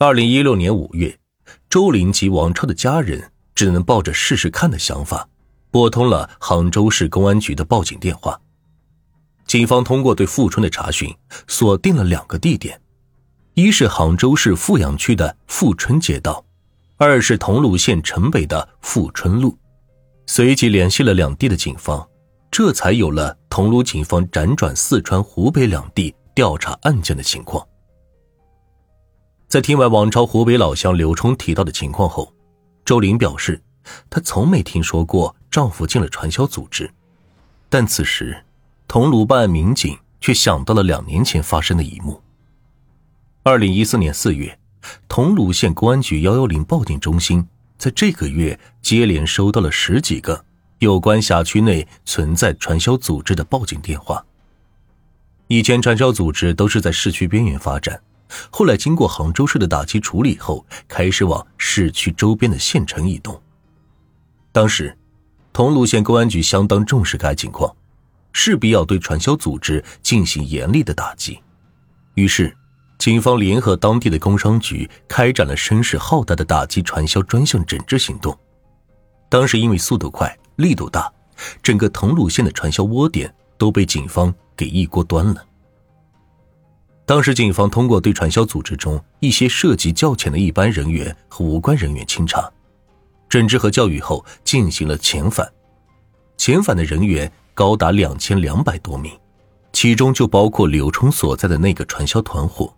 二零一六年五月，周林及王超的家人只能抱着试试看的想法，拨通了杭州市公安局的报警电话。警方通过对富春的查询，锁定了两个地点：一是杭州市富阳区的富春街道，二是桐庐县城北的富春路。随即联系了两地的警方，这才有了桐庐警方辗转四川、湖北两地调查案件的情况。在听完王朝湖北老乡刘冲提到的情况后，周玲表示，她从没听说过丈夫进了传销组织，但此时，桐庐办案民警却想到了两年前发生的一幕。二零一四年四月，桐庐县公安局幺幺零报警中心在这个月接连收到了十几个有关辖区内存在传销组织的报警电话。以前传销组织都是在市区边缘发展。后来经过杭州市的打击处理后，开始往市区周边的县城移动。当时，桐庐县公安局相当重视该情况，势必要对传销组织进行严厉的打击。于是，警方联合当地的工商局，开展了声势浩大的打击传销专项整治行动。当时因为速度快、力度大，整个桐庐县的传销窝点都被警方给一锅端了。当时，警方通过对传销组织中一些涉及较浅的一般人员和无关人员清查、整治和教育后，进行了遣返。遣返的人员高达两千两百多名，其中就包括刘冲所在的那个传销团伙，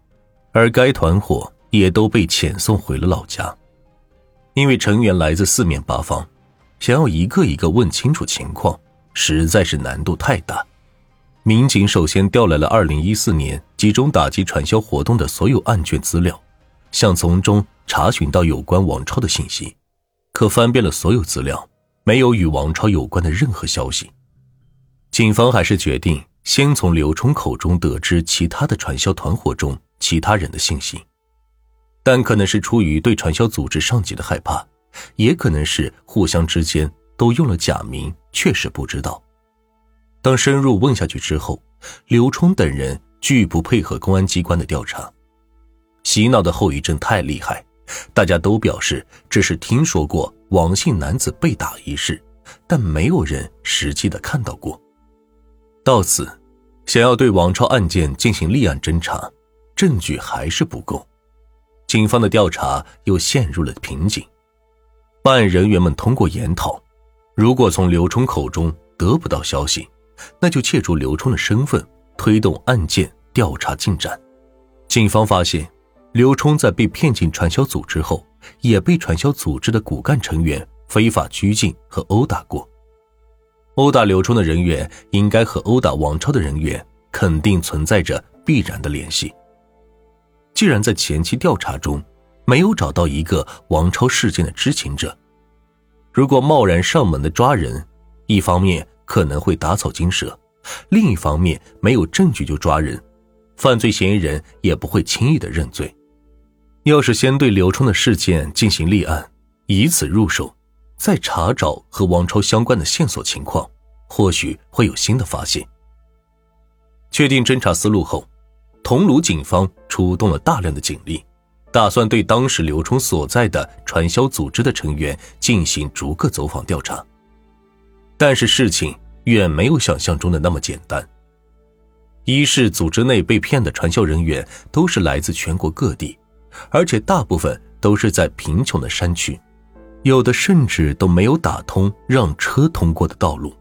而该团伙也都被遣送回了老家。因为成员来自四面八方，想要一个一个问清楚情况，实在是难度太大。民警首先调来了2014年集中打击传销活动的所有案卷资料，想从中查询到有关王超的信息，可翻遍了所有资料，没有与王超有关的任何消息。警方还是决定先从刘冲口中得知其他的传销团伙中其他人的信息，但可能是出于对传销组织上级的害怕，也可能是互相之间都用了假名，确实不知道。当深入问下去之后，刘冲等人拒不配合公安机关的调查。洗脑的后遗症太厉害，大家都表示只是听说过王姓男子被打一事，但没有人实际的看到过。到此，想要对王超案件进行立案侦查，证据还是不够，警方的调查又陷入了瓶颈。办案人员们通过研讨，如果从刘冲口中得不到消息。那就借助刘冲的身份推动案件调查进展。警方发现，刘冲在被骗进传销组织后，也被传销组织的骨干成员非法拘禁和殴打过。殴打刘冲的人员应该和殴打王超的人员肯定存在着必然的联系。既然在前期调查中没有找到一个王超事件的知情者，如果贸然上门的抓人，一方面。可能会打草惊蛇，另一方面没有证据就抓人，犯罪嫌疑人也不会轻易的认罪。要是先对刘冲的事件进行立案，以此入手，再查找和王超相关的线索情况，或许会有新的发现。确定侦查思路后，桐庐警方出动了大量的警力，打算对当时刘冲所在的传销组织的成员进行逐个走访调查。但是事情远没有想象中的那么简单。一是组织内被骗的传销人员都是来自全国各地，而且大部分都是在贫穷的山区，有的甚至都没有打通让车通过的道路。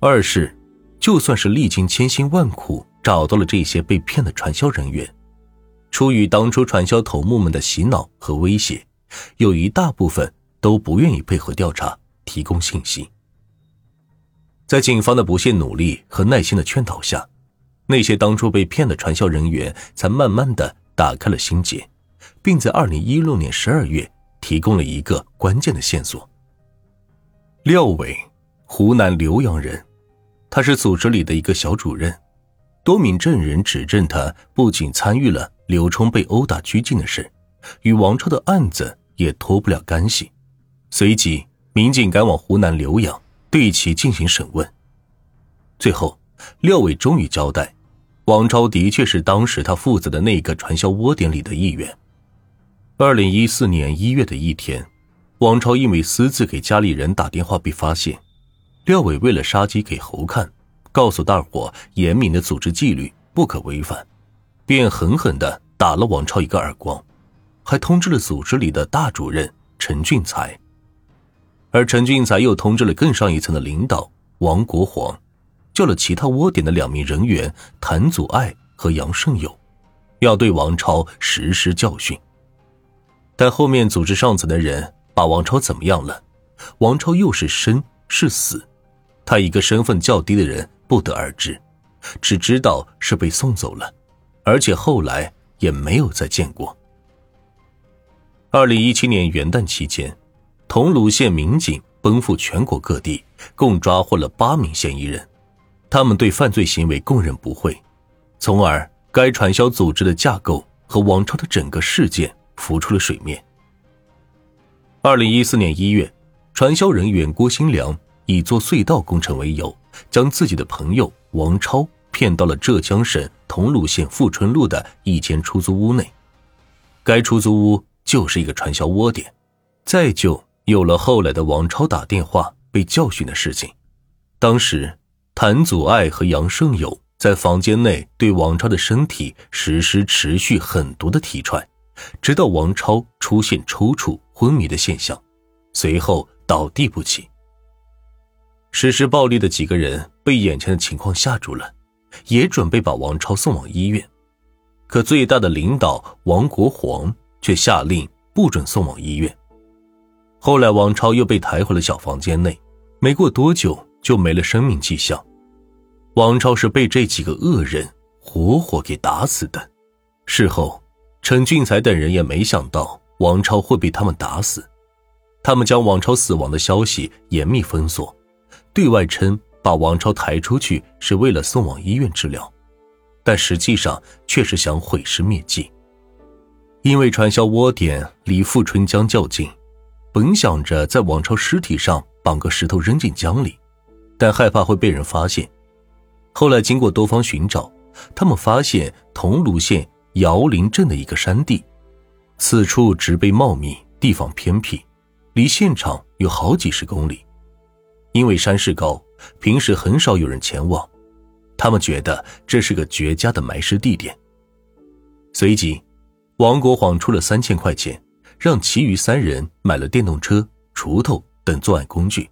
二是，就算是历经千辛万苦找到了这些被骗的传销人员，出于当初传销头目们的洗脑和威胁，有一大部分都不愿意配合调查，提供信息。在警方的不懈努力和耐心的劝导下，那些当初被骗的传销人员才慢慢的打开了心结，并在二零一六年十二月提供了一个关键的线索。廖伟，湖南浏阳人，他是组织里的一个小主任。多名证人指证他不仅参与了刘冲被殴打拘禁的事，与王超的案子也脱不了干系。随即，民警赶往湖南浏阳。对其进行审问，最后，廖伟终于交代，王超的确是当时他负责的那个传销窝点里的一员。二零一四年一月的一天，王超因为私自给家里人打电话被发现，廖伟为了杀鸡给猴看，告诉大伙严明的组织纪律不可违反，便狠狠的打了王超一个耳光，还通知了组织里的大主任陈俊才，而陈俊才又通知了更上一层的领导王国煌，叫了其他窝点的两名人员谭祖爱和杨胜友，要对王超实施教训。但后面组织上层的人把王超怎么样了？王超又是生是死？他一个身份较低的人不得而知，只知道是被送走了，而且后来也没有再见过。二零一七年元旦期间，桐庐县民警奔赴全国各地，共抓获了八名嫌疑人，他们对犯罪行为供认不讳，从而该传销组织的架构和王超的整个事件。浮出了水面。二零一四年一月，传销人员郭新良以做隧道工程为由，将自己的朋友王超骗到了浙江省桐庐县富春路的一间出租屋内。该出租屋就是一个传销窝点，再就有了后来的王超打电话被教训的事情。当时，谭祖爱和杨胜友在房间内对王超的身体实施持续狠毒的踢踹。直到王超出现抽搐、昏迷的现象，随后倒地不起。实施暴力的几个人被眼前的情况吓住了，也准备把王超送往医院，可最大的领导王国煌却下令不准送往医院。后来，王超又被抬回了小房间内，没过多久就没了生命迹象。王超是被这几个恶人活活给打死的。事后。陈俊才等人也没想到王超会被他们打死，他们将王超死亡的消息严密封锁，对外称把王超抬出去是为了送往医院治疗，但实际上却是想毁尸灭迹。因为传销窝点离富春江较近，本想着在王超尸体上绑个石头扔进江里，但害怕会被人发现。后来经过多方寻找，他们发现桐庐县。姚林镇的一个山地，此处植被茂密，地方偏僻，离现场有好几十公里。因为山势高，平时很少有人前往。他们觉得这是个绝佳的埋尸地点。随即，王国晃出了三千块钱，让其余三人买了电动车、锄头等作案工具，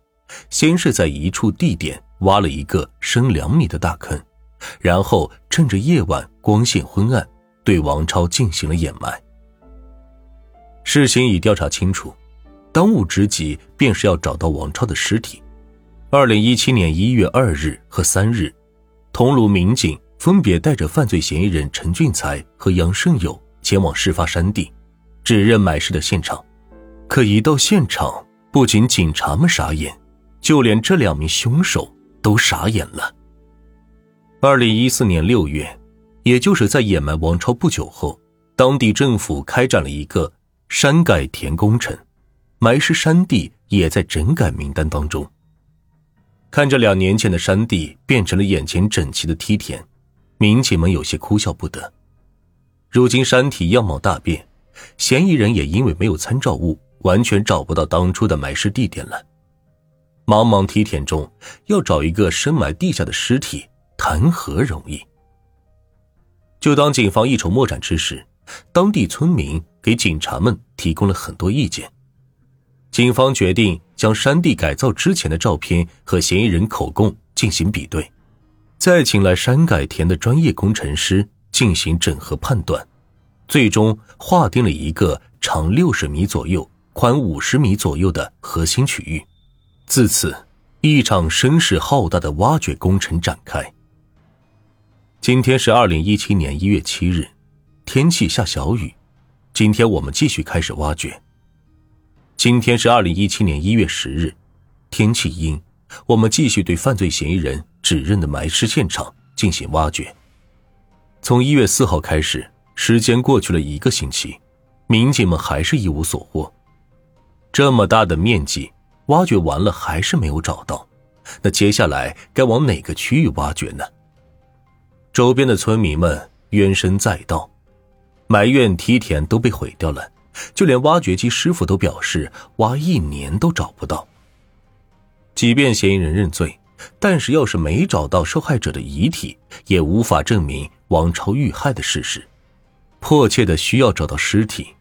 先是在一处地点挖了一个深两米的大坑，然后趁着夜晚光线昏暗。对王超进行了掩埋。事情已调查清楚，当务之急便是要找到王超的尸体。二零一七年一月二日和三日，桐庐民警分别带着犯罪嫌疑人陈俊才和杨胜友前往事发山地，指认埋尸的现场。可一到现场，不仅警察们傻眼，就连这两名凶手都傻眼了。二零一四年六月。也就是在掩埋王超不久后，当地政府开展了一个山改田工程，埋尸山地也在整改名单当中。看着两年前的山地变成了眼前整齐的梯田，民警们有些哭笑不得。如今山体样貌大变，嫌疑人也因为没有参照物，完全找不到当初的埋尸地点了。茫茫梯田中，要找一个深埋地下的尸体，谈何容易？就当警方一筹莫展之时，当地村民给警察们提供了很多意见。警方决定将山地改造之前的照片和嫌疑人口供进行比对，再请来山改田的专业工程师进行整合判断，最终划定了一个长六十米左右、宽五十米左右的核心区域。自此，一场声势浩大的挖掘工程展开。今天是二零一七年一月七日，天气下小雨。今天我们继续开始挖掘。今天是二零一七年一月十日，天气阴，我们继续对犯罪嫌疑人指认的埋尸现场进行挖掘。从一月四号开始，时间过去了一个星期，民警们还是一无所获。这么大的面积，挖掘完了还是没有找到，那接下来该往哪个区域挖掘呢？周边的村民们怨声载道，埋怨梯田都被毁掉了，就连挖掘机师傅都表示挖一年都找不到。即便嫌疑人认罪，但是要是没找到受害者的遗体，也无法证明王超遇害的事实。迫切的需要找到尸体，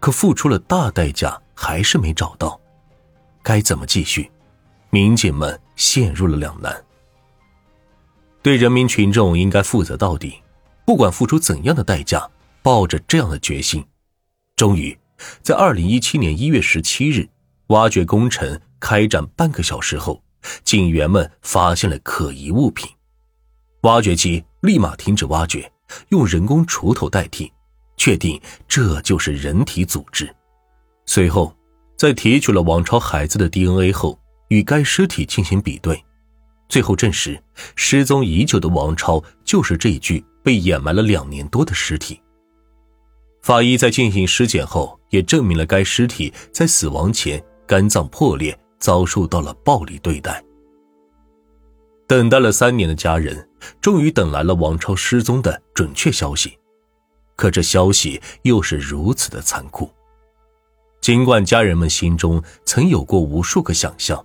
可付出了大代价还是没找到，该怎么继续？民警们陷入了两难。对人民群众应该负责到底，不管付出怎样的代价，抱着这样的决心，终于，在二零一七年一月十七日，挖掘工程开展半个小时后，警员们发现了可疑物品，挖掘机立马停止挖掘，用人工锄头代替。确定这就是人体组织。随后，在提取了王超孩子的 DNA 后，与该尸体进行比对，最后证实失踪已久的王超就是这具被掩埋了两年多的尸体。法医在进行尸检后，也证明了该尸体在死亡前肝脏破裂，遭受到了暴力对待。等待了三年的家人，终于等来了王超失踪的准确消息。可这消息又是如此的残酷。尽管家人们心中曾有过无数个想象，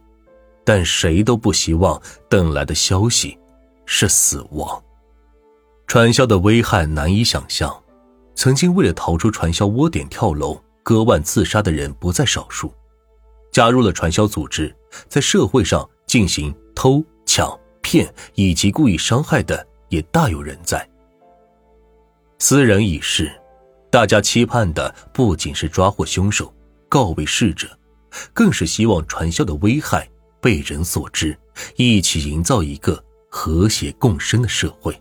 但谁都不希望等来的消息是死亡。传销的危害难以想象，曾经为了逃出传销窝点跳楼、割腕自杀的人不在少数。加入了传销组织，在社会上进行偷、抢、骗以及故意伤害的也大有人在。斯人已逝，大家期盼的不仅是抓获凶手、告慰逝者，更是希望传销的危害被人所知，一起营造一个和谐共生的社会。